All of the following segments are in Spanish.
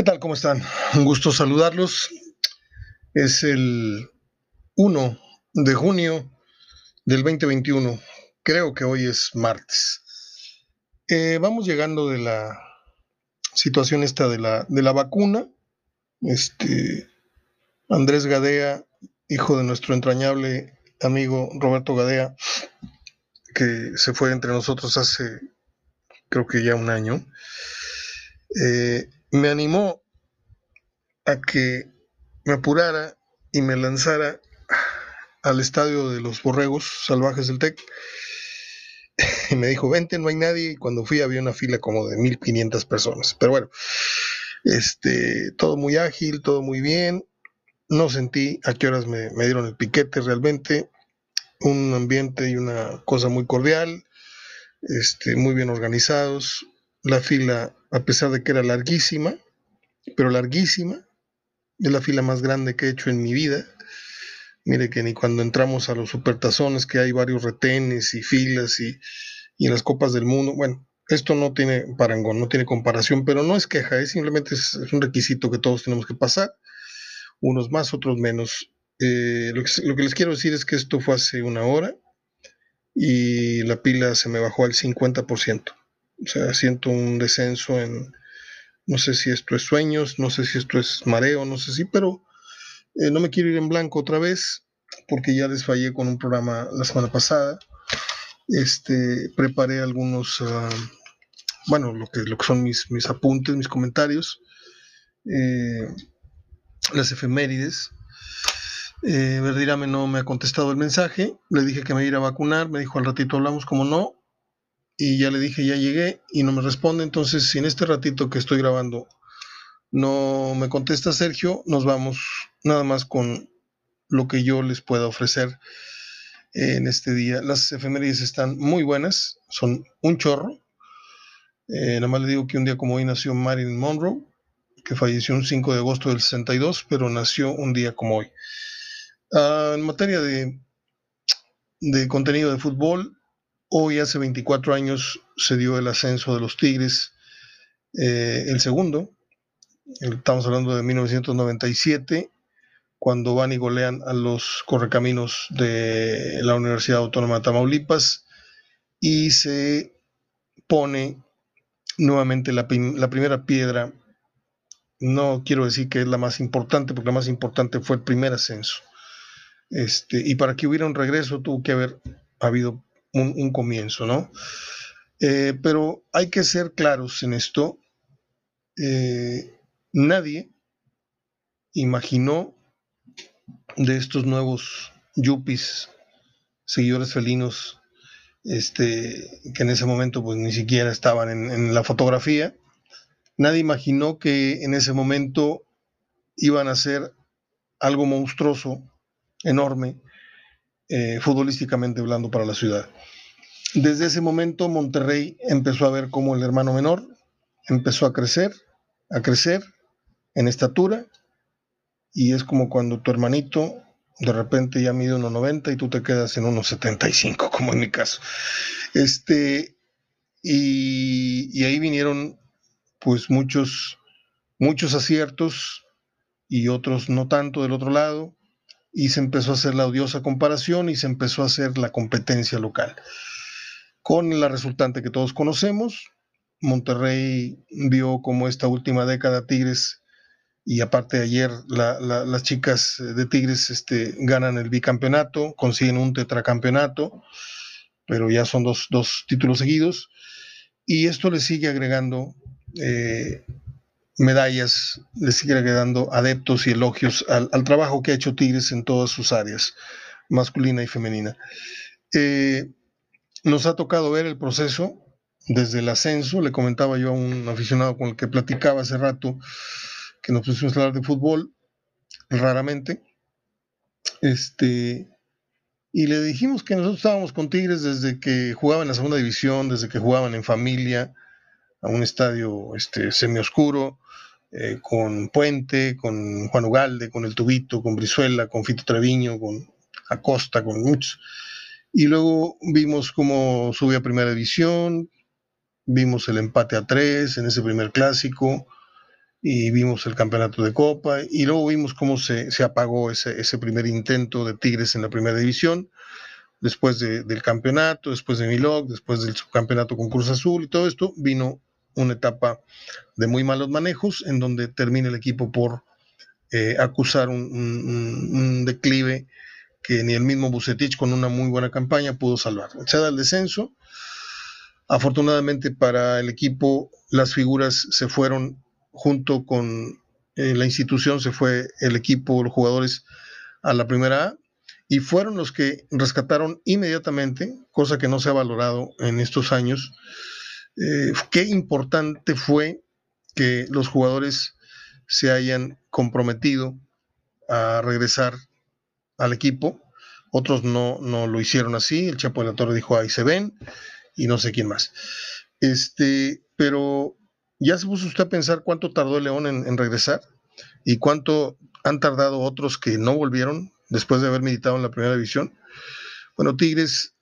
¿Qué tal? ¿Cómo están? Un gusto saludarlos. Es el 1 de junio del 2021. Creo que hoy es martes. Eh, vamos llegando de la situación esta de la, de la vacuna. Este Andrés Gadea, hijo de nuestro entrañable amigo Roberto Gadea, que se fue entre nosotros hace creo que ya un año. Eh, me animó a que me apurara y me lanzara al estadio de los borregos salvajes del TEC. Y me dijo, vente, no hay nadie. Y cuando fui había una fila como de 1500 personas. Pero bueno, este, todo muy ágil, todo muy bien. No sentí a qué horas me, me dieron el piquete realmente. Un ambiente y una cosa muy cordial, este, muy bien organizados. La fila a pesar de que era larguísima, pero larguísima, es la fila más grande que he hecho en mi vida. Mire que ni cuando entramos a los supertazones, que hay varios retenes y filas y, en las copas del mundo, bueno, esto no tiene parangón, no tiene comparación, pero no es queja, es simplemente es, un requisito que todos tenemos que pasar, unos más, otros menos. Eh, lo, que, lo que les quiero decir es que esto fue hace una hora y la pila se me bajó al 50%. O sea, siento un descenso en, no sé si esto es sueños, no sé si esto es mareo, no sé si, pero eh, no me quiero ir en blanco otra vez, porque ya les fallé con un programa la semana pasada. Este, preparé algunos, ah, bueno, lo que, lo que son mis, mis apuntes, mis comentarios, eh, las efemérides. Eh, Verdirame no me ha contestado el mensaje, le dije que me iba a vacunar, me dijo al ratito hablamos, como no, y ya le dije ya llegué y no me responde. Entonces, si en este ratito que estoy grabando no me contesta Sergio, nos vamos nada más con lo que yo les pueda ofrecer en este día. Las efemérides están muy buenas, son un chorro. Eh, nada más le digo que un día como hoy nació Marilyn Monroe, que falleció un 5 de agosto del 62, pero nació un día como hoy. Ah, en materia de, de contenido de fútbol, Hoy, hace 24 años, se dio el ascenso de los Tigres, eh, el segundo. Estamos hablando de 1997, cuando van y golean a los correcaminos de la Universidad Autónoma de Tamaulipas y se pone nuevamente la, primera piedra. No quiero decir que es la más importante, porque la más importante fue el primer ascenso. Este, y para que hubiera un regreso tuvo que haber habido un, comienzo, ¿no? Eh, pero hay que ser claros en esto. Eh, nadie imaginó de estos nuevos yuppies, seguidores felinos, este, que en ese momento pues ni siquiera estaban en, la fotografía, nadie imaginó que en ese momento iban a ser algo monstruoso, enorme, eh, futbolísticamente hablando para la ciudad. Desde ese momento Monterrey empezó a ver como el hermano menor empezó a crecer, a crecer en estatura y es como cuando tu hermanito de repente ya mide 1,90 y tú te quedas en 1,75 como en mi caso. Este, y, y ahí vinieron pues muchos, muchos aciertos y otros no tanto del otro lado y se empezó a hacer la odiosa comparación y se empezó a hacer la competencia local. Con la resultante que todos conocemos, Monterrey vio como esta última década Tigres y aparte ayer las chicas de Tigres este, ganan el bicampeonato, consiguen un tetracampeonato, pero ya son dos, títulos seguidos y esto le sigue agregando eh, medallas, le sigue dando adeptos y elogios al, trabajo que ha hecho Tigres en todas sus áreas, masculina y femenina. Eh, nos ha tocado ver el proceso desde el ascenso, le comentaba yo a un aficionado con el que platicaba hace rato, que nos pusimos a hablar de fútbol raramente, este, y le dijimos que nosotros estábamos con Tigres desde que jugaban en la segunda división, desde que jugaban en familia, a un estadio este, semioscuro, eh, con Puente, con Juan Ugalde, con El Tubito, con Brizuela, con Fito Treviño, con Acosta, con muchos. Y luego vimos cómo subió a primera división, vimos el empate a tres en ese primer clásico, y vimos el campeonato de Copa y luego vimos cómo se, apagó ese, ese, primer intento de Tigres en la primera división, después del campeonato, después de Milog, después del subcampeonato con Cruz Azul y todo esto, vino una etapa de muy malos manejos en donde termina el equipo por eh, acusar un, declive que ni el mismo Bucetich con una muy buena campaña pudo salvar. Se da el descenso. Afortunadamente para el equipo las figuras se fueron junto con eh, la institución, se fue el equipo, los jugadores a la primera A y fueron los que rescataron inmediatamente, cosa que no se ha valorado en estos años, eh, qué importante fue que los jugadores se hayan comprometido a regresar al equipo. Otros no, no lo hicieron así. El Chapo de la Torre dijo, ahí se ven, y no sé quién más. Este, pero ya se puso usted a pensar cuánto tardó el León en, regresar y cuánto han tardado otros que no volvieron después de haber militado en la primera división. Bueno, Tigres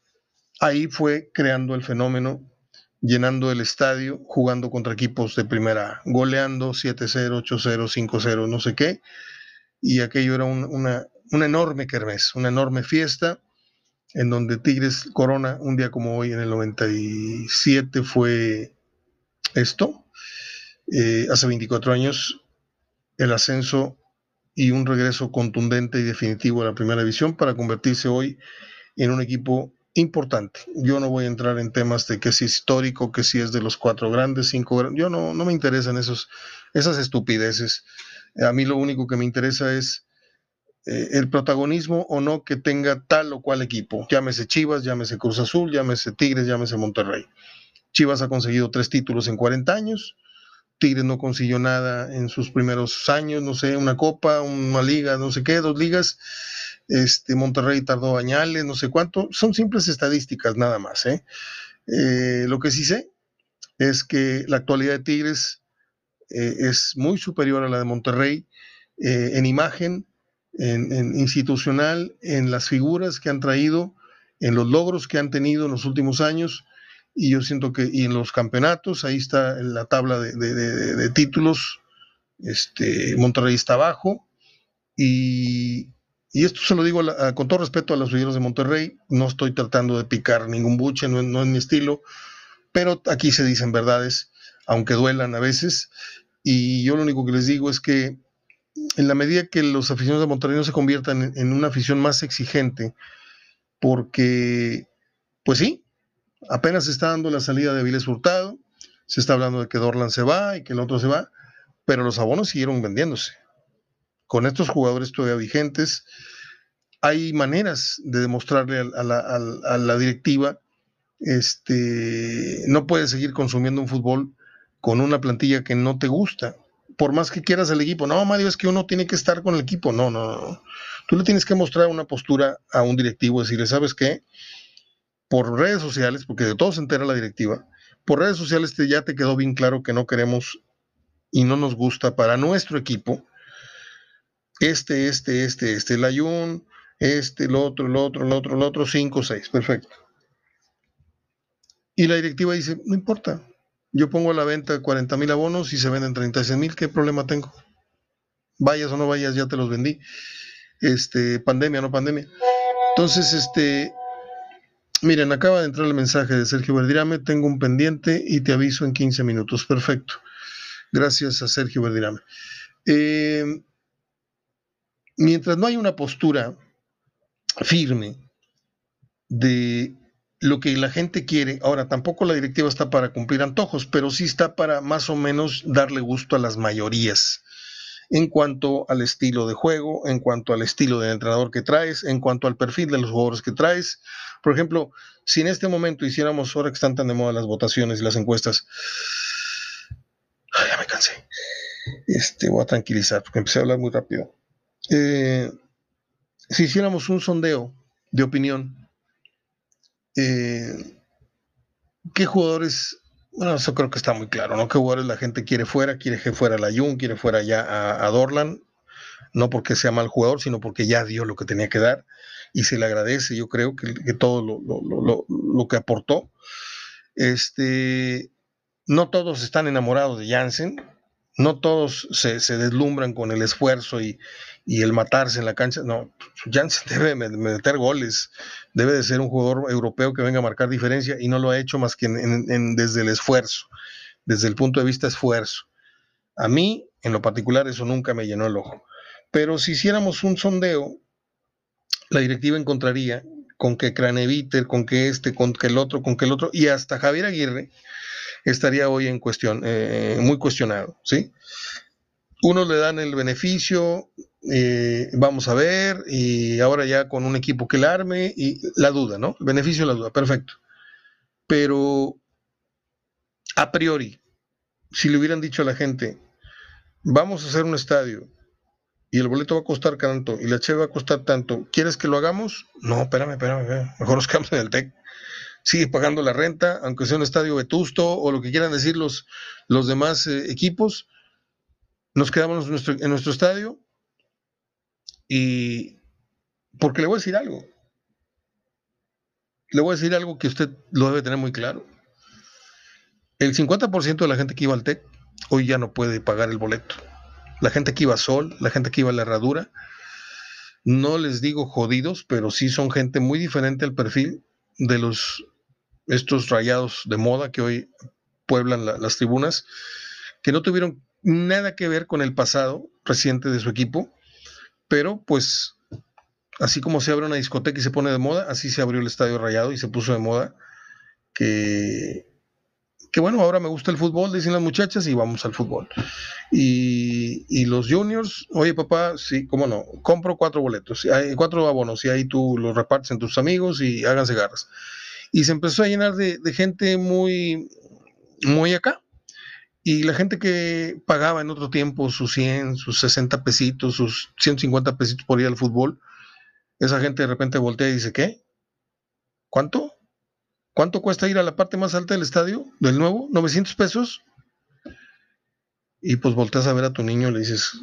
ahí fue creando el fenómeno llenando el estadio, jugando contra equipos de primera, goleando 7-0, 8-0, 5-0, no sé qué. Y aquello era una, una enorme kermés, una enorme fiesta, en donde Tigres Corona, un día como hoy, en el 97, fue esto. Eh, hace 24 años, el ascenso y un regreso contundente y definitivo a la primera división para convertirse hoy en un equipo importante. Yo no voy a entrar en temas de que si es histórico, que si es de los cuatro grandes, cinco grandes. Yo no, no me interesan esos, esas estupideces. A mí lo único que me interesa es eh, el protagonismo o no que tenga tal o cual equipo. Llámese Chivas, llámese Cruz Azul, llámese Tigres, llámese Monterrey. Chivas ha conseguido tres títulos en 40 años. Tigres no consiguió nada en sus primeros años, no sé, una copa, una liga, no sé qué, dos ligas este, Monterrey tardó bañales, no sé cuánto, son simples estadísticas nada más. ¿eh? Eh, lo que sí sé es que la actualidad de Tigres es muy superior a la de Monterrey en imagen, en, institucional, en las figuras que han traído, en los logros que han tenido en los últimos años. Y yo siento que, y en los campeonatos, ahí está la tabla de, de títulos, este, Monterrey está abajo, y, y esto se lo digo con todo respeto a los seguidores de Monterrey, no estoy tratando de picar ningún buche, no, es mi estilo, pero aquí se dicen verdades, aunque duelan a veces, y yo lo único que les digo es que en la medida que los aficionados de Monterrey no se conviertan en, una afición más exigente, porque, pues sí, apenas se está dando la salida de Viles Hurtado, se está hablando de que Dorlan se va y que el otro se va, pero los abonos siguieron vendiéndose con estos jugadores todavía vigentes, hay maneras de demostrarle a, la, directiva, este, no puedes seguir consumiendo un fútbol con una plantilla que no te gusta. Por más que quieras el equipo, no, Mario, es que uno tiene que estar con el equipo. No, no, no. Tú le tienes que mostrar una postura a un directivo, decirle, ¿sabes qué? Por redes sociales, porque de todo se entera la directiva, por redes sociales te, ya te quedó bien claro que no queremos y no nos gusta para nuestro equipo este, este, este, este, el ayun, este, el otro, el otro, el otro, el otro, cinco, seis, perfecto. Y la directiva dice, no importa, yo pongo a la venta 40 mil abonos y se venden 36 mil, ¿qué problema tengo? Vayas o no vayas, ya te los vendí. Este, pandemia, no pandemia. Entonces, este, miren, acaba de entrar el mensaje de Sergio Verdirame, tengo un pendiente y te aviso en 15 minutos. Perfecto. Gracias a Sergio Verdirame. Eh, mientras no hay una postura firme de lo que la gente quiere, ahora tampoco la directiva está para cumplir antojos, pero sí está para más o menos darle gusto a las mayorías en cuanto al estilo de juego, en cuanto al estilo del entrenador que traes, en cuanto al perfil de los jugadores que traes. Por ejemplo, si en este momento hiciéramos, ahora que están tan de moda las votaciones y las encuestas, ya me cansé. Este, voy a tranquilizar porque empecé a hablar muy rápido. Eh, si hiciéramos un sondeo de opinión, eh, ¿qué jugadores? Bueno, eso creo que está muy claro, ¿no? ¿Qué jugadores la gente quiere fuera? Quiere que fuera la Jun, quiere fuera ya a, Dorlan, no porque sea mal jugador, sino porque ya dio lo que tenía que dar y se le agradece, yo creo, que, todo lo, que aportó. Este, no todos están enamorados de Jansen, No todos se, deslumbran con el esfuerzo y, el matarse en la cancha. No, Janssen debe meter goles, debe de ser un jugador europeo que venga a marcar diferencia y no lo ha hecho más que desde el esfuerzo, desde el punto de vista esfuerzo. A mí, en lo particular, eso nunca me llenó el ojo. Pero si hiciéramos un sondeo, la directiva encontraría con que Craneviter, con que este, con que el otro, con que el otro, y hasta Javier Aguirre estaría hoy en cuestión, eh, muy cuestionado, ¿sí? Unos le dan el beneficio, eh, vamos a ver, y ahora ya con un equipo que la arme, y la duda, ¿no? beneficio de la duda, perfecto. Pero a priori, si le hubieran dicho a la gente, vamos a hacer un estadio y el boleto va a costar tanto y la cheve va a costar tanto, ¿quieres que lo hagamos? No, espérame, espérame, mejor nos quedamos en el TEC. Sigue pagando la renta, aunque sea un estadio vetusto o lo que quieran decir los, los demás eh, equipos. Nos quedamos en nuestro estadio y porque le voy a decir algo. Le voy a decir algo que usted lo debe tener muy claro. El 50% de la gente que iba al TEC hoy ya no puede pagar el boleto la gente que iba a Sol, la gente que iba a la Herradura. No les digo jodidos, pero sí son gente muy diferente al perfil de los estos rayados de moda que hoy pueblan las tribunas, que no tuvieron nada que ver con el pasado reciente de su equipo, pero pues así como se abre una discoteca y se pone de moda, así se abrió el estadio rayado y se puso de moda que que bueno, ahora me gusta el fútbol, dicen las muchachas, y vamos al fútbol. Y, los juniors, oye papá, sí, cómo no, compro cuatro boletos, cuatro abonos, y ahí tú los repartes en tus amigos y háganse garras. Y se empezó a llenar de, gente muy, muy acá. Y la gente que pagaba en otro tiempo sus 100, sus 60 pesitos, sus 150 pesitos por ir al fútbol, esa gente de repente voltea y dice, ¿qué? ¿Cuánto? ¿Cuánto cuesta ir a la parte más alta del estadio, del nuevo? ¿900 pesos? Y pues volteas a ver a tu niño y le dices,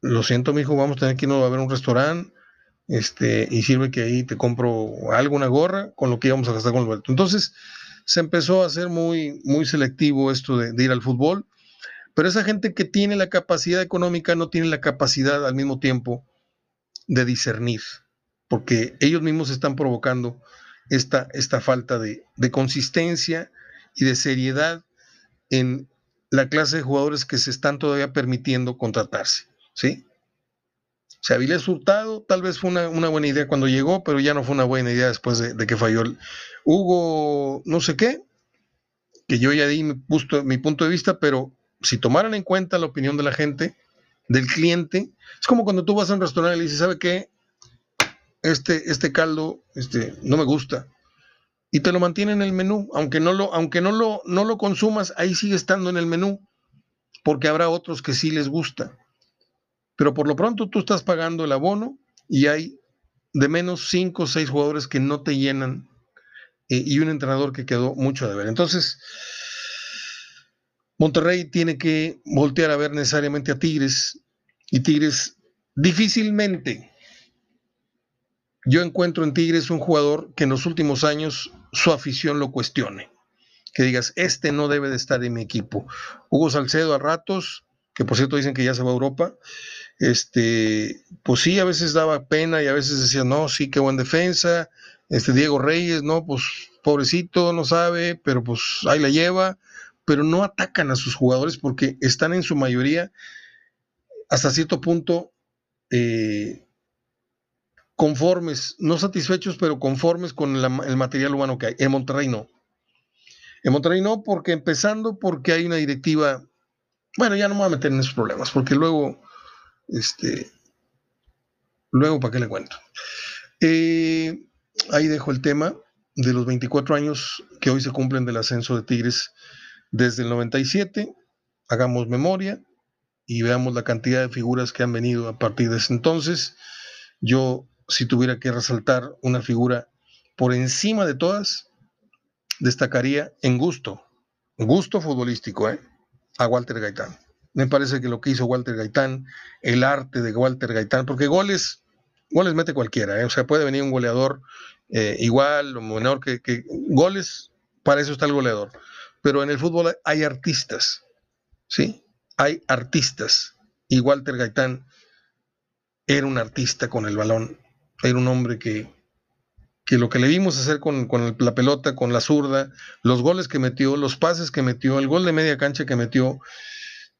lo siento, mi hijo, vamos a tener que ir a ver un restaurante, este, y sirve que ahí te compro algo, una gorra, con lo que íbamos a gastar con el vuelto. Entonces, se empezó a hacer muy, muy selectivo esto de, de ir al fútbol, pero esa gente que tiene la capacidad económica no tiene la capacidad al mismo tiempo de discernir, porque ellos mismos están provocando esta, esta falta de, consistencia y de seriedad en la clase de jugadores que se están todavía permitiendo contratarse. ¿sí? Sea, Avilés Hurtado tal vez fue una, buena idea cuando llegó, pero ya no fue una buena idea después de, que falló el Hugo, no sé qué, que yo ya di mi, mi punto de vista, pero si tomaran en cuenta la opinión de la gente, del cliente, es como cuando tú vas a un restaurante y le dices, ¿sabe qué? este, este caldo este, no me gusta. Y te lo mantiene en el menú, aunque no lo, aunque no lo, no lo consumas, ahí sigue estando en el menú, porque habrá otros que sí les gusta. Pero por lo pronto tú estás pagando el abono y hay de menos cinco o seis jugadores que no te llenan eh, y un entrenador que quedó mucho de ver. Entonces, Monterrey tiene que voltear a ver necesariamente a Tigres y Tigres difícilmente yo encuentro en Tigres un jugador que en los últimos años su afición lo cuestione. Que digas, este no debe de estar en mi equipo. Hugo Salcedo a ratos, que por cierto dicen que ya se va a Europa, este, pues sí, a veces daba pena y a veces decía, no, sí, qué buen defensa. Este Diego Reyes, no, pues pobrecito, no sabe, pero pues ahí la lleva. Pero no atacan a sus jugadores porque están en su mayoría hasta cierto punto eh, conformes, no satisfechos, pero conformes con el material humano que hay. En Monterrey no. En Monterrey no, porque empezando porque hay una directiva, bueno, ya no me voy a meter en esos problemas, porque luego, este, luego, ¿para qué le cuento? Eh, ahí dejo el tema de los 24 años que hoy se cumplen del ascenso de Tigres desde el 97. Hagamos memoria y veamos la cantidad de figuras que han venido a partir de ese entonces. Yo si tuviera que resaltar una figura por encima de todas, destacaría en gusto, gusto futbolístico, ¿eh? a Walter Gaitán. Me parece que lo que hizo Walter Gaitán, el arte de Walter Gaitán, porque goles, goles mete cualquiera, ¿eh? o sea, puede venir un goleador eh, igual o menor que, que goles, para eso está el goleador. Pero en el fútbol hay artistas, ¿sí? hay artistas y Walter Gaitán era un artista con el balón, era un hombre que, que lo que le vimos hacer con, la pelota, con la zurda, los goles que metió, los pases que metió, el gol de media cancha que metió,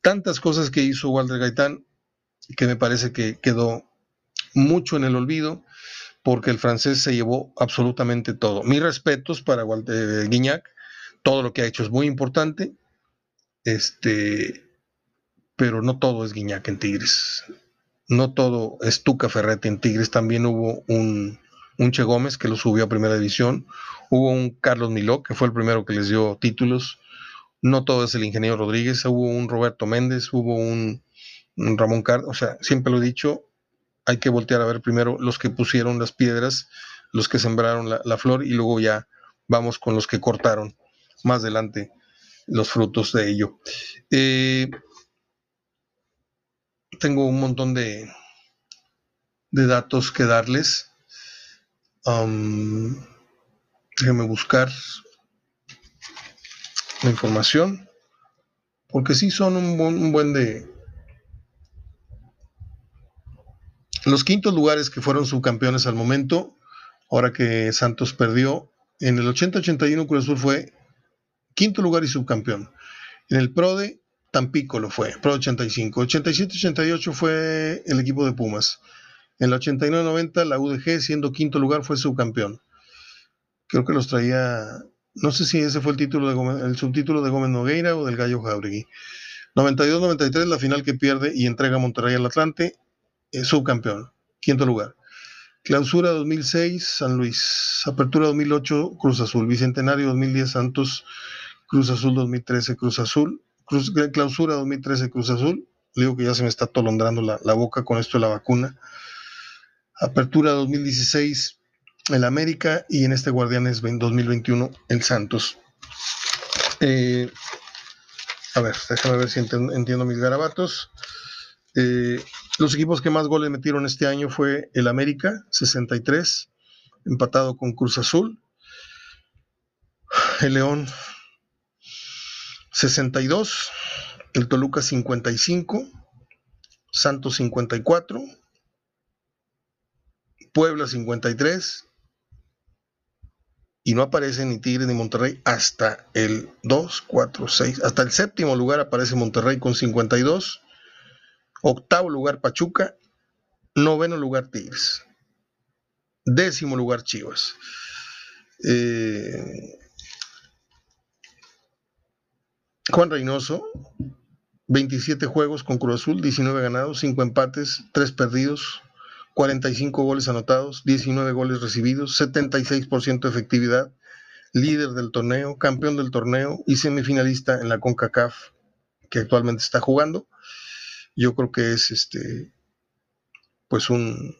tantas cosas que hizo Walter Gaitán que me parece que quedó mucho en el olvido porque el francés se llevó absolutamente todo. Mis respetos para Walter Guignac, todo lo que ha hecho es muy importante, este, pero no todo es Guiñac en Tigres. No todo es Tuca Ferretti en Tigres. También hubo un, un Che Gómez que lo subió a primera división. Hubo un Carlos Miló, que fue el primero que les dio títulos. No todo es el ingeniero Rodríguez. Hubo un Roberto Méndez, hubo un, Ramón Card. O sea, siempre lo he dicho, hay que voltear a ver primero los que pusieron las piedras, los que sembraron la, flor y luego ya vamos con los que cortaron más adelante los frutos de ello. Eh, tengo un montón de, de datos que darles. Um, déjenme buscar la información. Porque sí son un buen, de... Los quintos lugares que fueron subcampeones al momento, ahora que Santos perdió, en el 80-81 Cruz Azul fue quinto lugar y subcampeón. En el PRODE Tampico lo fue, Pro 85. 87-88 fue el equipo de Pumas. En la 89-90 la UDG, siendo quinto lugar, fue subcampeón. Creo que los traía, no sé si ese fue el título de subtítulo de Gómez Nogueira o del Gallo Jauregui. 92-93 la final que pierde y entrega Monterrey al Atlante, subcampeón, quinto lugar. Clausura 2006, San Luis. Apertura 2008, Cruz Azul. Bicentenario 2010, Santos. Cruz Azul 2013, Cruz Azul clausura 2013 Cruz Azul. Le digo que ya se me está tolondrando la, boca con esto de la vacuna. Apertura 2016 el América y en este Guardianes 2021 el Santos. Eh, a ver, déjame ver si entiendo, mis garabatos. Eh, los equipos que más goles metieron este año fue el América, 63, empatado con Cruz Azul. El León, 62, el Toluca 55, Santos 54, Puebla 53, y no aparece ni Tigre ni Monterrey hasta el 2, 4, 6, hasta el séptimo lugar aparece Monterrey con 52, octavo lugar Pachuca, noveno lugar Tigres, décimo lugar Chivas. Eh, Juan Reynoso, 27 juegos con Cruz Azul, 19 ganados, 5 empates, 3 perdidos, 45 goles anotados, 19 goles recibidos, 76% de efectividad, líder del torneo, campeón del torneo y semifinalista en la CONCACAF que actualmente está jugando. Yo creo que es este pues un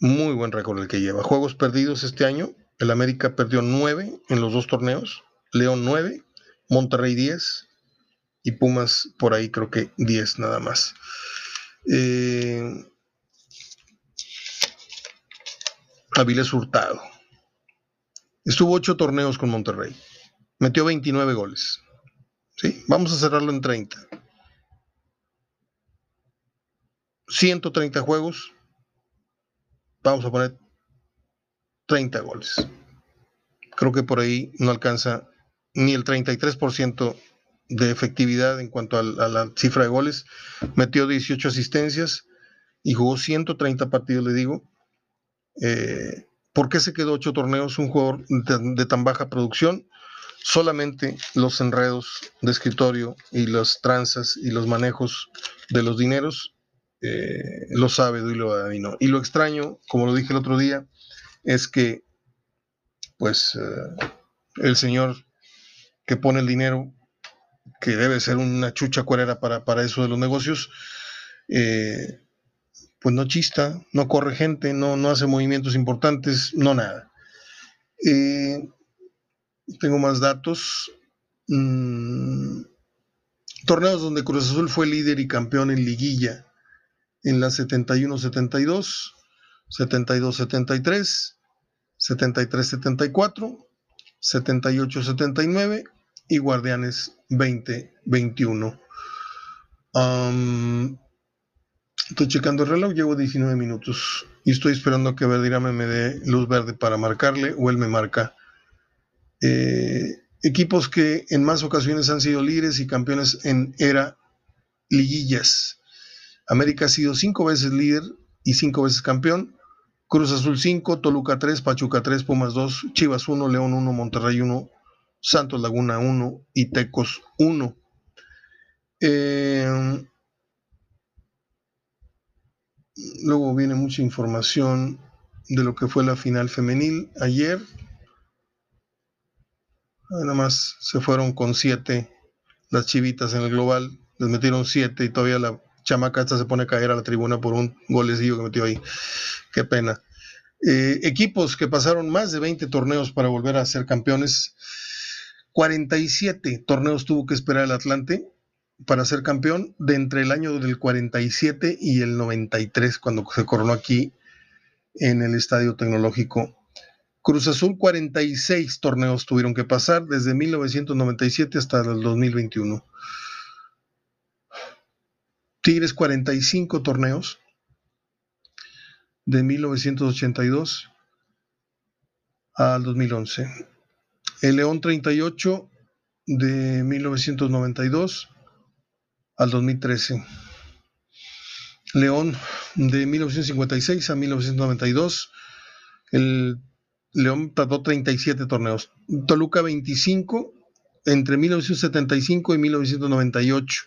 muy buen récord el que lleva. Juegos perdidos este año, el América perdió 9 en los dos torneos, León 9 Monterrey 10 y Pumas por ahí creo que 10 nada más. Eh, Avilés Hurtado. Estuvo 8 torneos con Monterrey. Metió 29 goles. ¿Sí? Vamos a cerrarlo en 30. 130 juegos. Vamos a poner 30 goles. Creo que por ahí no alcanza ni el 33% de efectividad en cuanto a, la cifra de goles. Metió 18 asistencias y jugó 130 partidos, le digo. Eh, ¿Por qué se quedó 8 torneos un jugador de, tan baja producción? Solamente los enredos de escritorio y las tranzas y los manejos de los dineros eh, lo sabe y lo adivinó. Y lo extraño, como lo dije el otro día, es que pues eh, el señor que pone el dinero, que debe ser una chucha cuerera para, para eso de los negocios, pues no chista, no corre gente, no, no hace movimientos importantes, no nada. Eh, tengo más datos. Mm, torneos donde Cruz Azul fue líder y campeón en liguilla en la 71-72, 72-73, 73-74, 78-79 y Guardianes 2021. Estoy checando el reloj, llevo 19 minutos y estoy esperando que Verdirame me dé luz verde para marcarle o él me marca. Eh, equipos que en más ocasiones han sido líderes y campeones en era liguillas. América ha sido cinco veces líder y cinco veces campeón. Cruz Azul 5, Toluca 3, Pachuca 3, Pumas 2, Chivas 1, León 1, Monterrey 1, Santos Laguna 1 y Tecos 1. Eh, luego viene mucha información de lo que fue la final femenil ayer. Nada más se fueron con 7 las chivitas en el global, les metieron 7 y todavía la chamaca esta se pone a caer a la tribuna por un golecillo que metió ahí. Qué pena. Eh, equipos que pasaron más de 20 torneos para volver a ser campeones. 47 torneos tuvo que esperar el Atlante para ser campeón de entre el año del 47 y el 93 cuando se coronó aquí en el Estadio Tecnológico. Cruz Azul 46 torneos tuvieron que pasar desde 1997 hasta el 2021. Tigres 45 torneos de 1982 al 2011. El León 38 de 1992 al 2013. León de 1956 a 1992. El León tardó 37 torneos. Toluca 25 entre 1975 y 1998.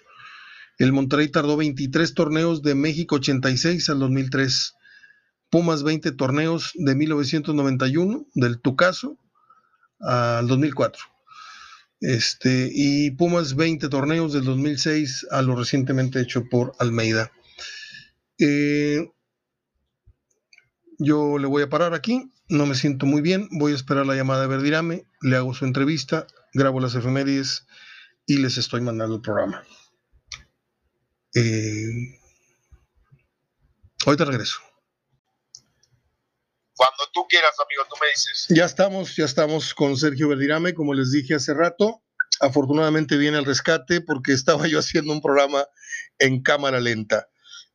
El Monterrey tardó 23 torneos de México 86 al 2003. Pumas 20 torneos de 1991 del Tucaso al 2004. Este, y Pumas 20 torneos del 2006 a lo recientemente hecho por Almeida. Eh, yo le voy a parar aquí, no me siento muy bien, voy a esperar la llamada de Verdirame, le hago su entrevista, grabo las efemérides y les estoy mandando el programa. Eh, ahorita regreso. Cuando tú quieras, amigo, tú me dices. Ya estamos, ya estamos con Sergio Verdirame, como les dije hace rato. Afortunadamente viene el rescate porque estaba yo haciendo un programa en cámara lenta.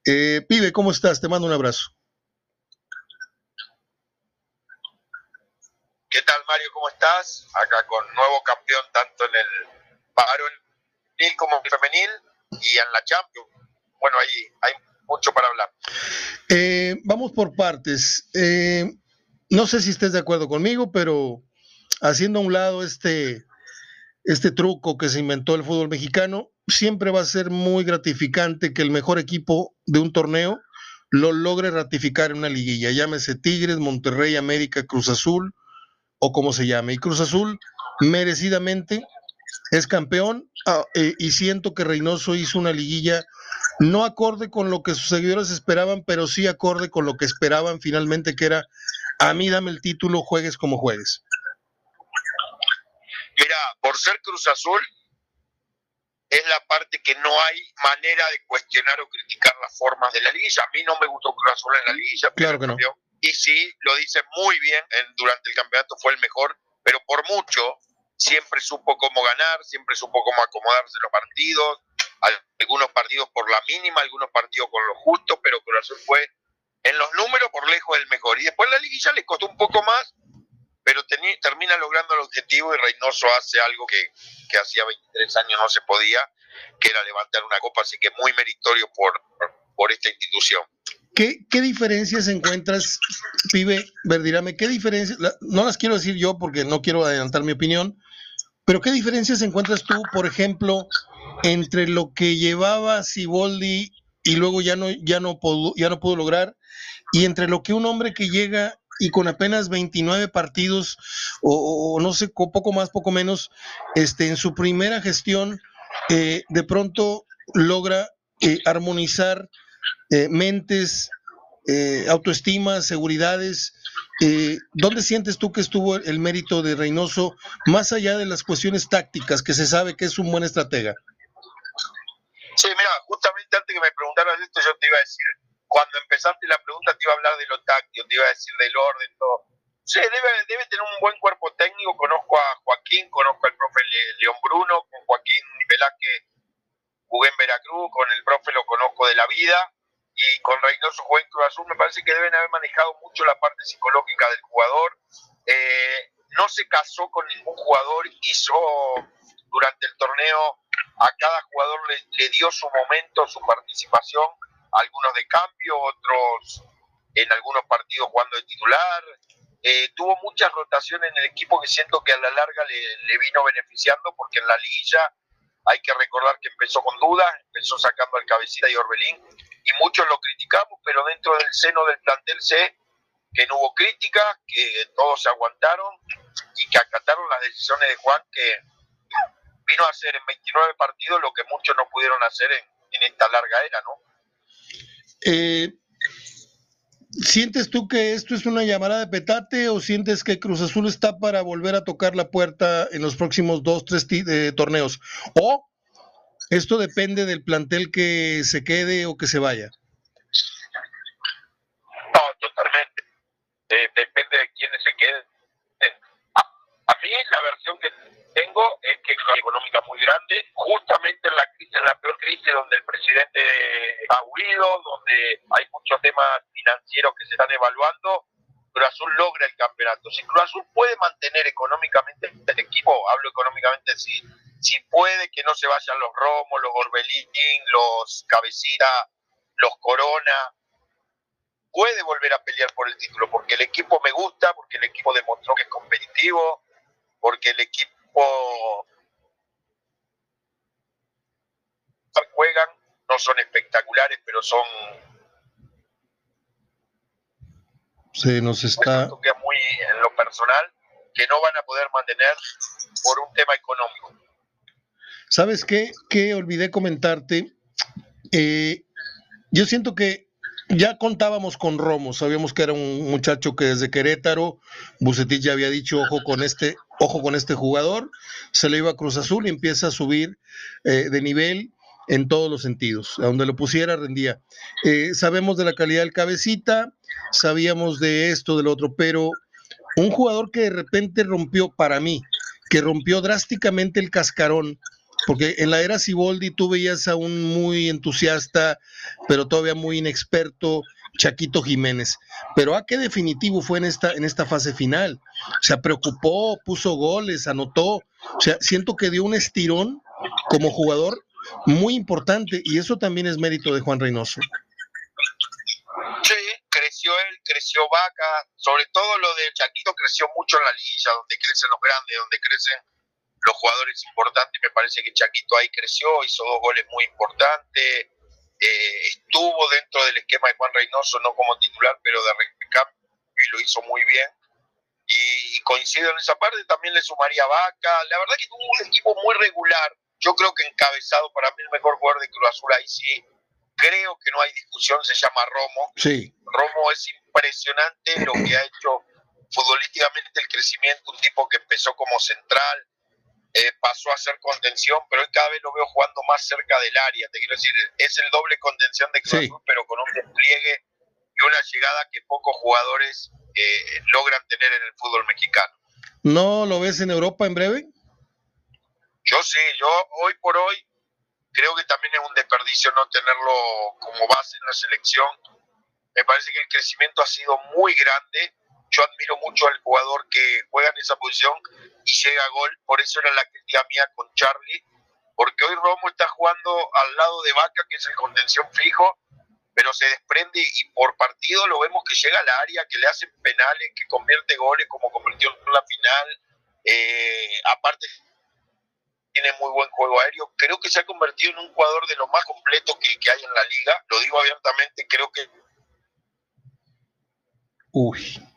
Eh, pibe, ¿cómo estás? Te mando un abrazo. ¿Qué tal, Mario? ¿Cómo estás? Acá con nuevo campeón tanto en el varonil como en el femenil y en la Champions. Bueno, ahí hay mucho para hablar. Eh, vamos por partes. Eh, no sé si estés de acuerdo conmigo, pero haciendo a un lado este, este truco que se inventó el fútbol mexicano, siempre va a ser muy gratificante que el mejor equipo de un torneo lo logre ratificar en una liguilla, llámese Tigres, Monterrey, América, Cruz Azul o como se llame. Y Cruz Azul merecidamente es campeón ah, eh, y siento que Reynoso hizo una liguilla no acorde con lo que sus seguidores esperaban, pero sí acorde con lo que esperaban finalmente, que era, a mí dame el título, juegues como juegues. Mira, por ser Cruz Azul, es la parte que no hay manera de cuestionar o criticar las formas de la liguilla. A mí no me gustó Cruz Azul en la liguilla. Claro que no. Y sí, lo dice muy bien, durante el campeonato fue el mejor, pero por mucho siempre supo cómo ganar, siempre supo cómo acomodarse los partidos, algunos partidos por la mínima, algunos partidos con lo justo, pero Azul fue en los números por lejos el mejor. Y después la liguilla le costó un poco más, pero termina logrando el objetivo y Reynoso hace algo que, que hacía 23 años no se podía, que era levantar una copa, así que muy meritorio por, por esta institución. ¿Qué, ¿Qué, diferencias encuentras, pibe Verdirame? ¿Qué diferencias? No las quiero decir yo porque no quiero adelantar mi opinión, pero ¿qué diferencias encuentras tú, por ejemplo, entre lo que llevaba Siboldi y luego ya no, ya no, pudo, ya no pudo lograr, y entre lo que un hombre que llega y con apenas 29 partidos, o, no sé, poco más, poco menos, este, en su primera gestión, eh, de pronto logra eh, armonizar eh, mentes, autoestima, seguridades, eh, ¿Dónde sientes tú que estuvo el mérito de Reynoso, más allá de las cuestiones tácticas, que se sabe que es un buen estratega? Sí, mira, justamente antes que me preguntaras esto, yo te iba a decir, cuando empezaste la pregunta, te iba a hablar de lo táctico, te iba a decir del orden, todo. Sí, debe, debe tener un buen cuerpo técnico. Conozco a Joaquín, conozco al profe León Bruno, con Joaquín Velázquez jugué en Veracruz, con el de la vida. Y con Reynoso jugó en Cruz Azul, me parece que deben haber manejado mucho la parte psicológica del jugador. Eh, no se casó con ningún jugador, hizo durante el torneo a cada jugador le, dio su momento, su participación, algunos de cambio, otros en algunos partidos jugando de titular. Eh, tuvo muchas rotaciones en el equipo que siento que a la larga le, vino beneficiando porque en la liguilla hay que recordar que empezó con dudas, empezó sacando al cabecita y Orbelín y muchos lo criticamos, pero dentro del seno del plantel sé que no hubo crítica, que todos se aguantaron y que acataron las decisiones de Juan que vino a hacer en 29 partidos lo que muchos no pudieron hacer en, esta larga era, ¿no? Eh, ¿Sientes tú que esto es una llamada de petate o sientes que Cruz Azul está para volver a tocar la puerta en los próximos dos, tres eh, torneos? ¿O esto depende del plantel que se quede o que se vaya? No, totalmente. Eh, depende de quiénes se queden. A, a mí la versión que tengo es que es una económica muy grande, justamente en la crisis, en la peor crisis donde el presidente ha huido, donde hay muchos temas financieros que se están evaluando, Cruz Azul logra el campeonato. Si Cruz Azul puede mantener económicamente el equipo, hablo económicamente, si, si puede que no se vayan los Romos, los Orbelín, los Cabecita, los Corona, puede volver a pelear por el título, porque el equipo me gusta, porque el equipo demostró que es competitivo, porque el equipo juegan, no son espectaculares, pero son... Se nos está... muy en lo personal, que no van a poder mantener por un tema económico. ¿Sabes qué? Que olvidé comentarte. Eh, yo siento que ya contábamos con Romo, sabíamos que era un muchacho que desde Querétaro, Bucetich ya había dicho, ojo con este, ojo con este jugador, se le iba a Cruz Azul y empieza a subir eh, de nivel en todos los sentidos, a donde lo pusiera rendía. Eh, sabemos de la calidad del cabecita, sabíamos de esto, del otro, pero un jugador que de repente rompió para mí, que rompió drásticamente el cascarón, porque en la era Siboldi tú veías a un muy entusiasta, pero todavía muy inexperto, Chaquito Jiménez. Pero a qué definitivo fue en esta, en esta fase final. Se preocupó, puso goles, anotó. O sea, siento que dio un estirón como jugador muy importante y eso también es mérito de Juan Reynoso. Sí, creció él, creció Vaca, sobre todo lo de Chaquito creció mucho en la liguilla, donde crecen los grandes, donde crecen los jugadores importantes. Me parece que Chaquito ahí creció, hizo dos goles muy importantes. Eh, estuvo dentro del esquema de Juan Reynoso, no como titular, pero de recambio y lo hizo muy bien. Y, coincido en esa parte, también le sumaría Vaca. La verdad que tuvo un equipo muy regular. Yo creo que encabezado para mí el mejor jugador de Cruz Azul ahí sí. Creo que no hay discusión, se llama Romo. Sí. Romo es impresionante lo que ha hecho futbolísticamente el crecimiento, un tipo que empezó como central, eh, pasó a ser contención, pero hoy cada vez lo veo jugando más cerca del área. Te quiero decir, es el doble contención de Cruz pero con un despliegue y una llegada que pocos jugadores eh, logran tener en el fútbol mexicano. ¿No lo ves en Europa en breve? Yo sí, yo hoy por hoy creo que también es un desperdicio no tenerlo como base en la selección. Me parece que el crecimiento ha sido muy grande yo admiro mucho al jugador que juega en esa posición y llega a gol, por eso era la crítica mía con Charlie, porque hoy Romo está jugando al lado de Vaca, que es el contención fijo, pero se desprende y por partido lo vemos que llega al área, que le hacen penales, que convierte goles como convirtió en la final, eh, aparte tiene muy buen juego aéreo, creo que se ha convertido en un jugador de lo más completo que, que hay en la liga, lo digo abiertamente, creo que... Uy,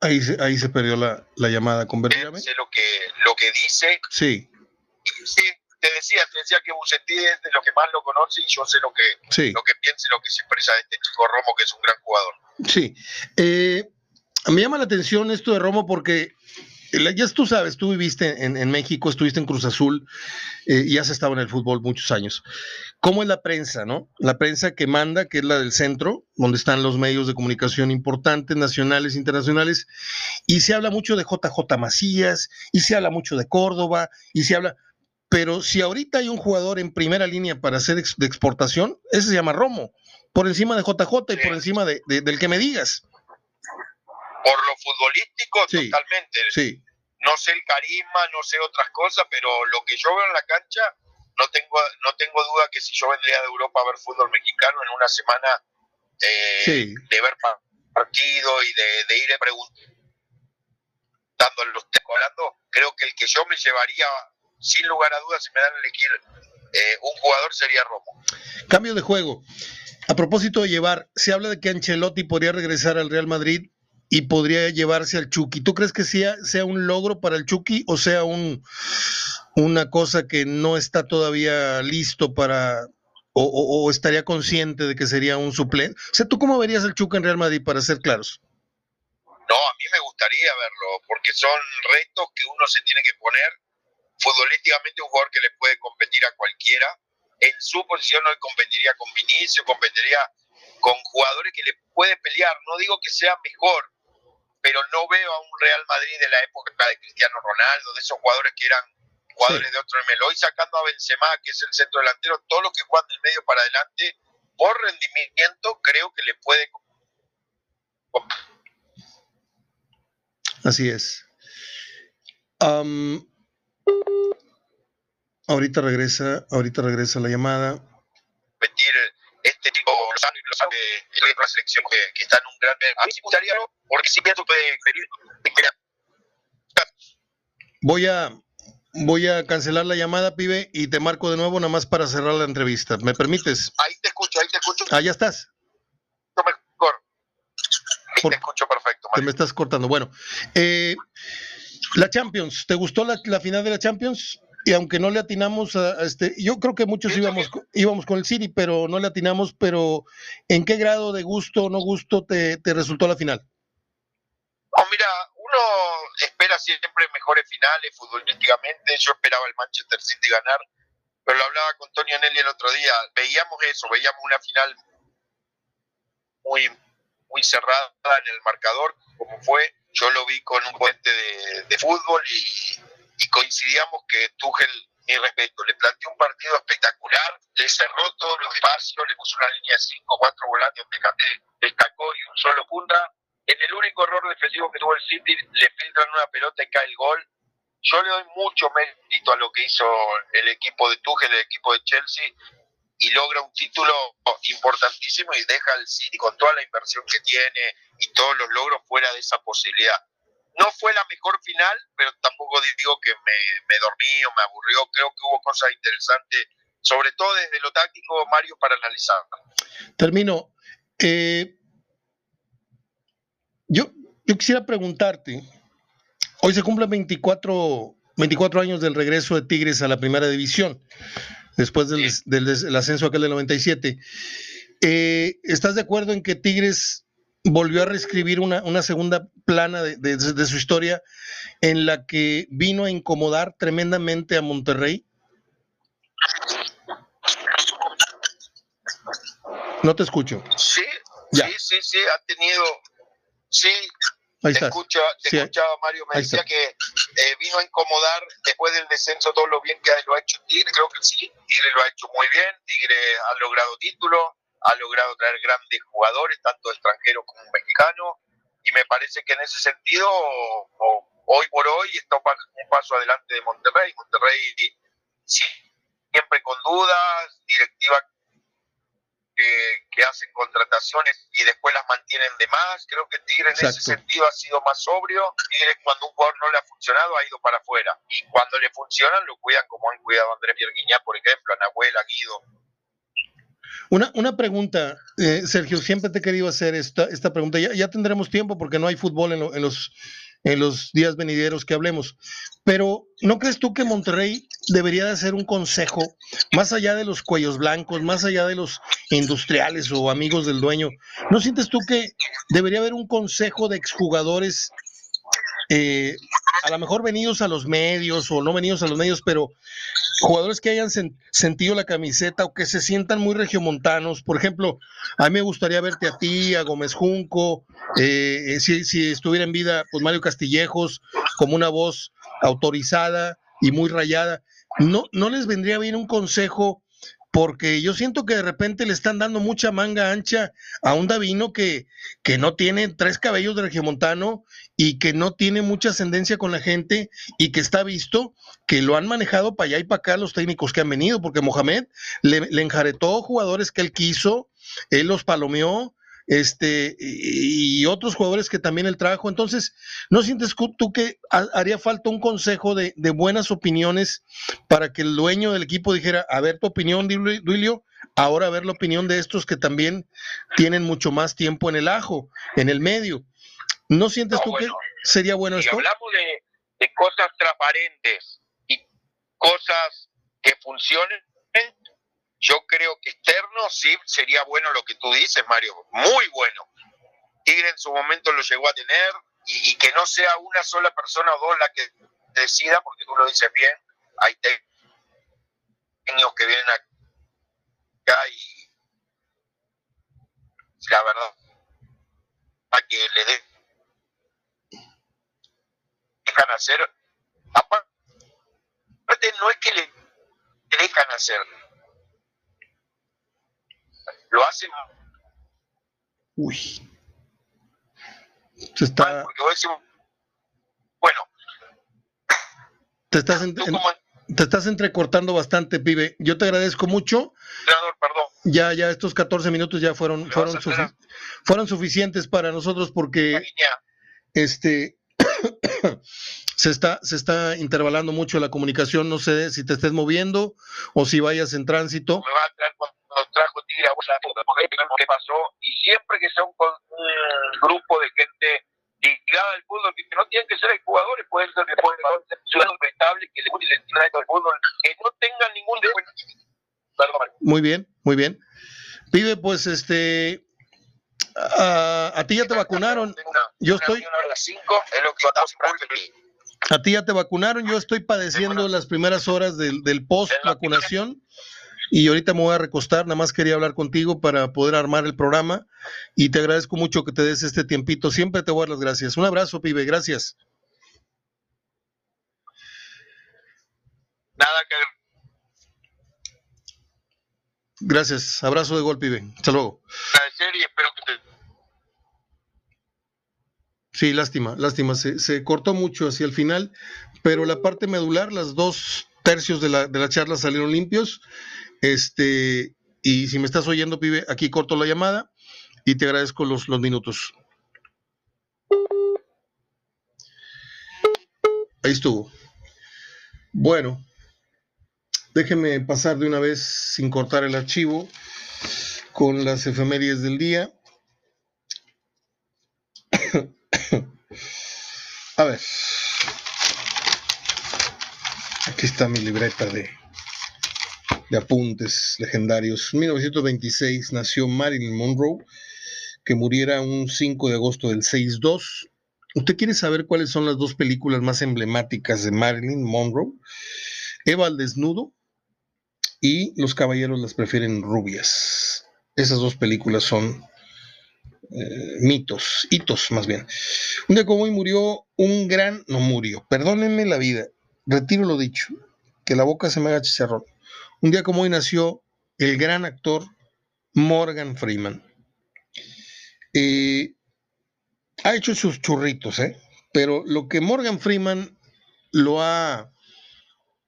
Ahí se, ahí se perdió la, llamada con Sé lo que, lo que dice. Sí. Sí, te decía, te decía que Bucetí es de lo que más lo conoce y yo sé lo que, lo que piensa y lo que se expresa de este chico Romo, que es un gran jugador. Sí. Eh, me llama la atención esto de Romo porque ya tú sabes, tú viviste en, México, estuviste en Cruz Azul eh, y has estado en el fútbol muchos años. ¿Cómo es la prensa, no? La prensa que manda, que es la del centro, donde están los medios de comunicación importantes, nacionales, internacionales, y se habla mucho de JJ Macías, y se habla mucho de Córdoba, y se habla, pero si ahorita hay un jugador en primera línea para hacer de exportación, ese se llama Romo, por encima de JJ y por encima de, del que me digas. Por lo futbolístico, totalmente. Sí. No sé el carisma, no sé otras cosas, pero lo que yo veo en la cancha, no tengo, no tengo duda que si yo vendría de Europa a ver fútbol mexicano en una semana eh, de ver partido y de, de ir preguntando a los hablando, creo que el que yo me llevaría, sin lugar a dudas, si me dan a elegir eh, un jugador, sería Romo. Cambio de juego. A propósito de llevar, se habla de que Ancelotti podría regresar al Real Madrid y podría llevarse al Chucky. ¿Tú crees que sea, sea un logro para el Chucky o sea un, una cosa que no está todavía listo para, o, estaría consciente de que sería un suplente? O sea, ¿tú cómo verías al Chucky en Real Madrid, para ser claros? No, a mí me gustaría verlo, porque son retos que uno se tiene que poner. Futbolísticamente un jugador que le puede competir a cualquiera. En su posición hoy competiría con Vinicio, competiría con jugadores que le puede pelear. No digo que sea mejor, pero no veo a un Real Madrid de la época de Cristiano Ronaldo, de esos jugadores que eran jugadores de otro nivel. Hoy sacando a Benzema, que es el centro delantero, todos los que juegan del medio para adelante, por rendimiento, creo que le puede. Así es. ahorita regresa, ahorita regresa la llamada. este tipo, lo sabe, lo sabe, la selección que, que, está en un gran. A mí me gustaría, porque si pienso puede venir. Voy a, voy a cancelar la llamada, pibe, y te marco de nuevo nada más para cerrar la entrevista. ¿Me permites? Ahí te escucho, ahí te escucho. Ah, ya estás. Mejor. Ahí te escucho perfecto. Te me estás cortando. Bueno, eh, la Champions, ¿te gustó la, final de la Champions? Y aunque no le atinamos a, este, yo creo que muchos íbamos, íbamos con el City, pero no le atinamos, pero ¿en qué grado de gusto o no gusto te, te resultó la final? Oh, mira, uno espera siempre mejores finales futbolísticamente. Yo esperaba el Manchester City ganar, pero lo hablaba con Tony Anelli el otro día. Veíamos eso, veíamos una final muy, muy cerrada en el marcador, como fue. Yo lo vi con un puente de, fútbol y, coincidíamos que Tuchel, mi respeto, le planteó un partido espectacular, le cerró todos los espacios, le puso una línea de 5, 4 volantes, destacó y un solo punta en el único error defensivo que tuvo el City, le filtran una pelota y cae el gol. Yo le doy mucho mérito a lo que hizo el equipo de Tuchel, el equipo de Chelsea, y logra un título importantísimo y deja al City con toda la inversión que tiene y todos los logros fuera de esa posibilidad. No fue la mejor final, pero tampoco digo que me, dormí o me aburrió. Creo que hubo cosas interesantes, sobre todo desde lo táctico, Mario, para analizar. Termino. Eh, yo, yo quisiera preguntarte, hoy se cumplen 24, 24 años del regreso de Tigres a la primera división, después del, ascenso aquel del 97. Eh, ¿Estás de acuerdo en que Tigres volvió a reescribir una, una segunda plana de, su historia en la que vino a incomodar tremendamente a Monterrey? No te escucho. Sí, sí, sí, sí, ha tenido Sí, te, escucha, te escuchaba Mario, me decía que eh, vino a incomodar después del descenso todo lo bien que lo ha hecho Tigre, creo que sí, Tigre lo ha hecho muy bien, Tigre ha logrado títulos, ha logrado traer grandes jugadores, tanto extranjeros como mexicanos, y me parece que en ese sentido, hoy por hoy, está un paso adelante de Monterrey. Monterrey siempre con dudas, directiva que, hacen contrataciones y después las mantienen de más. Creo que Tigre en ese sentido ha sido más sobrio. Tigre cuando un jugador no le ha funcionado ha ido para afuera. Y cuando le funcionan lo cuidan como han cuidado a Andrés Pierguiñá, por ejemplo, a Nahuel, a Guido. Una, una pregunta, eh, Sergio, siempre te he querido hacer esta, esta pregunta. Ya, ya tendremos tiempo porque no hay fútbol en, en los en los días venideros que hablemos. Pero ¿no crees tú que Monterrey debería de hacer un consejo, más allá de los cuellos blancos, más allá de los industriales o amigos del dueño? ¿No sientes tú que debería haber un consejo de exjugadores, eh, a lo mejor venidos a los medios o no venidos a los medios, pero jugadores que hayan sentido la camiseta o que se sientan muy regiomontanos. Por ejemplo, a mí me gustaría verte a ti, a Gómez Junco, eh, si, si, estuviera en vida, pues Mario Castillejos, como una voz autorizada y muy rayada. no, no les vendría bien un consejo porque yo siento que de repente le están dando mucha manga ancha a un Davino que, que no tiene tres cabellos de regiomontano y que no tiene mucha ascendencia con la gente y que está visto que lo han manejado para allá y para acá los técnicos que han venido, porque Mohamed le, le enjaretó jugadores que él quiso, él los palomeó, este, y otros jugadores que también él trajo. Entonces, ¿no sientes tú que haría falta un consejo de, buenas opiniones para que el dueño del equipo dijera, a ver tu opinión, Duilio, ahora a ver la opinión de estos que también tienen mucho más tiempo en el ajo, en el medio? ¿No sientes tú que sería bueno si esto? hablamos de, de cosas transparentes y cosas que funcionen, yo creo que externo sí sería bueno lo que tú dices, Mario, muy bueno. Tigre en su momento lo llegó a tener y, que no sea una sola persona o dos la que decida, porque tú lo dices bien, hay técnicos que vienen acá y la verdad a que le dejan hacer aparte no es que le dejan hacer lo hacen. Uy. Se está. bueno. Te estás, te estás entrecortando bastante, pibe. Yo te agradezco mucho. perdón. Ya, ya estos 14 minutos ya fueron, fueron, fueron suficientes para nosotros porque este se está, se está intervalando mucho la comunicación. No sé si te estés moviendo o si vayas en tránsito. Me va a trajo Tigre a porque qué pasó, y siempre que sea un, grupo de gente ligada al fútbol, que no tienen que ser jugadores, pueden ser ciudadanos estables que le el al fútbol, que no tengan ningún de Muy bien, muy bien. Pibe, pues este, a, a, ti ya te vacunaron. yo estoy. A ti ya te vacunaron. Yo estoy padeciendo las primeras horas del, del post vacunación y ahorita me voy a recostar, nada más quería hablar contigo para poder armar el programa y te agradezco mucho que te des este tiempito, siempre te voy a dar las gracias. Un abrazo, pibe, gracias. Nada que Gracias, abrazo de gol, pibe. Hasta luego. espero que te... Sí, lástima, lástima, se, se cortó mucho hacia el final, pero la parte medular, las dos tercios de la, de la charla salieron limpios este, y si me estás oyendo, pibe, aquí corto la llamada y te agradezco los, los minutos. Ahí estuvo. Bueno, déjenme pasar de una vez sin cortar el archivo con las efemérides del día. A ver. Aquí está mi libreta de, de apuntes legendarios. En 1926 nació Marilyn Monroe, que muriera un 5 de agosto del 6-2. ¿Usted quiere saber cuáles son las dos películas más emblemáticas de Marilyn Monroe? Eva al desnudo y Los caballeros las prefieren rubias. Esas dos películas son eh, mitos, hitos más bien. Un día como hoy murió un gran, no murió, perdónenme la vida, retiro lo dicho, que la boca se me haga chicharrón. Un día como hoy nació el gran actor Morgan Freeman. Eh, ha hecho sus churritos, ¿eh? pero lo que Morgan Freeman lo ha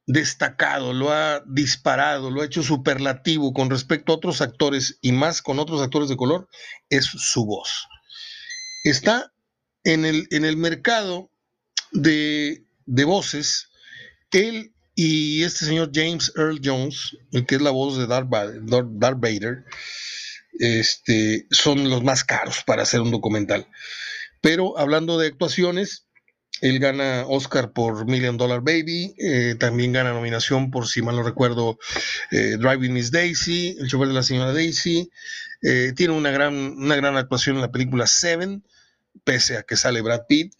destacado, lo ha disparado, lo ha hecho superlativo con respecto a otros actores y más con otros actores de color, es su voz. Está en el, en el mercado de, de voces, él y este señor James Earl Jones, el que es la voz de Darth Vader, este, son los más caros para hacer un documental. Pero hablando de actuaciones, él gana Oscar por Million Dollar Baby, eh, también gana nominación por, si mal no recuerdo, eh, Driving Miss Daisy, El chofer de la señora Daisy. Eh, tiene una gran, una gran actuación en la película Seven, pese a que sale Brad Pitt.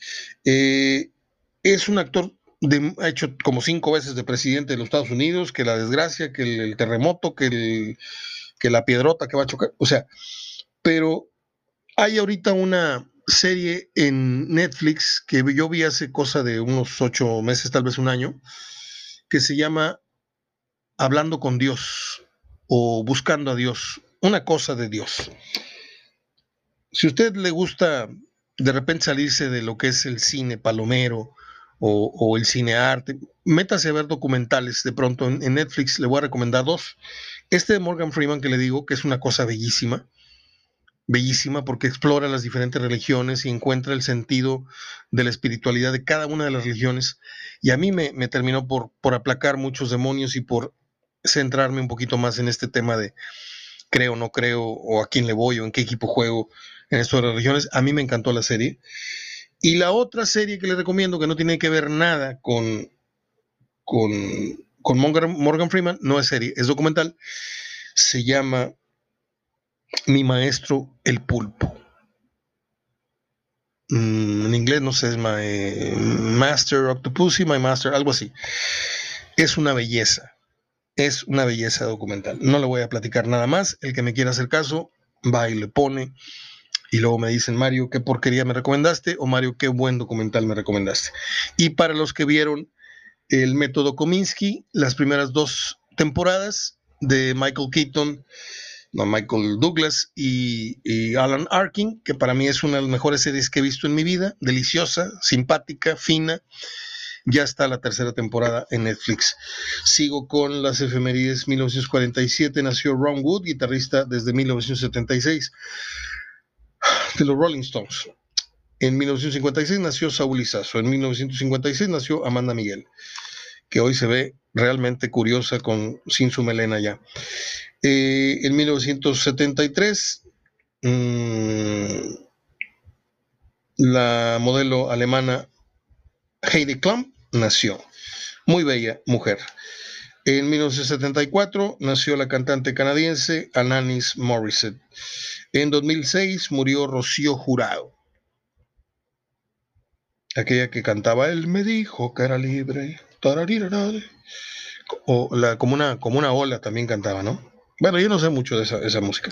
es un actor ha hecho como cinco veces de presidente de los Estados Unidos, que la desgracia, que el, terremoto, que, que la piedrota que va a chocar, o sea, pero hay ahorita una serie en Netflix que yo vi hace cosa de unos ocho meses, tal vez un año, que se llama hablando con Dios o buscando a Dios, una cosa de Dios. Si a usted le gusta de repente salirse de lo que es el cine palomero o, el cine arte, métase a ver documentales de pronto en, Netflix, le voy a recomendar dos. Este de Morgan Freeman que le digo que es una cosa bellísima, bellísima porque explora las diferentes religiones y encuentra el sentido de la espiritualidad de cada una de las religiones. Y a mí me, terminó por, por aplacar muchos demonios y por centrarme un poquito más en este tema de creo, no creo, o a quién le voy, o en qué equipo juego en estas religiones. A mí me encantó la serie. Y la otra serie que le recomiendo, que no tiene que ver nada con, con, con Morgan Freeman, no es serie, es documental, se llama mi maestro el pulpo. Mm, en inglés no sé, es my master octopusy, my master, algo así. Es una belleza. Es una belleza documental. No le voy a platicar nada más. El que me quiera hacer caso, va y le pone. Y luego me dicen, Mario, qué porquería me recomendaste, o Mario, qué buen documental me recomendaste. Y para los que vieron el método Kominsky, las primeras dos temporadas de Michael Keaton Michael Douglas y, Alan Arkin, que para mí es una de las mejores series que he visto en mi vida, deliciosa, simpática, fina. Ya está la tercera temporada en Netflix. Sigo con las efemérides. 1947 nació Ron Wood, guitarrista desde 1976 de los Rolling Stones. En 1956 nació Saúl Izazo. En 1956 nació Amanda Miguel, que hoy se ve realmente curiosa con, sin su melena ya. Eh, en 1973, mm, la modelo alemana Heidi Klum nació. Muy bella mujer. En 1974 nació la cantante canadiense Alanis Morissette. En 2006 murió Rocío Jurado. Aquella que cantaba Él me dijo que era libre. O la, como, una, como una ola también cantaba, ¿no? Bueno, yo no sé mucho de esa, música.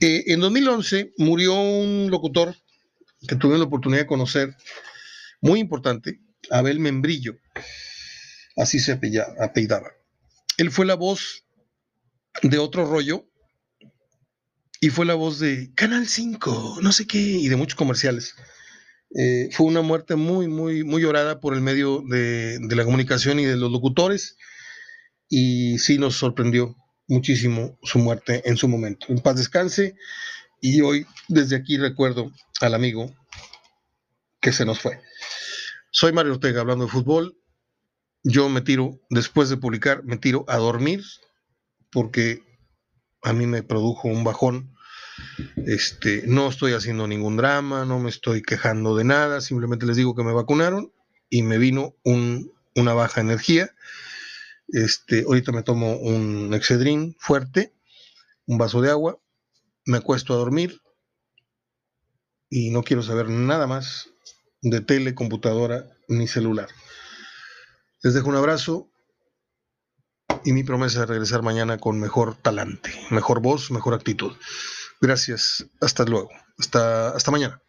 Eh, en 2011 murió un locutor que tuve la oportunidad de conocer, muy importante, Abel Membrillo, así se apellidaba. Él fue la voz de otro rollo y fue la voz de Canal 5, no sé qué, y de muchos comerciales. Eh, fue una muerte muy, muy, muy llorada por el medio de, de la comunicación y de los locutores y sí nos sorprendió muchísimo su muerte en su momento. En paz descanse y hoy desde aquí recuerdo al amigo que se nos fue. Soy Mario Ortega hablando de fútbol. Yo me tiro, después de publicar, me tiro a dormir porque a mí me produjo un bajón. Este, no estoy haciendo ningún drama, no me estoy quejando de nada, simplemente les digo que me vacunaron y me vino un, una baja energía este, ahorita me tomo un Excedrin fuerte, un vaso de agua, me acuesto a dormir y no quiero saber nada más de tele, computadora ni celular. Les dejo un abrazo y mi promesa de regresar mañana con mejor talante, mejor voz, mejor actitud. Gracias, hasta luego, hasta, hasta mañana.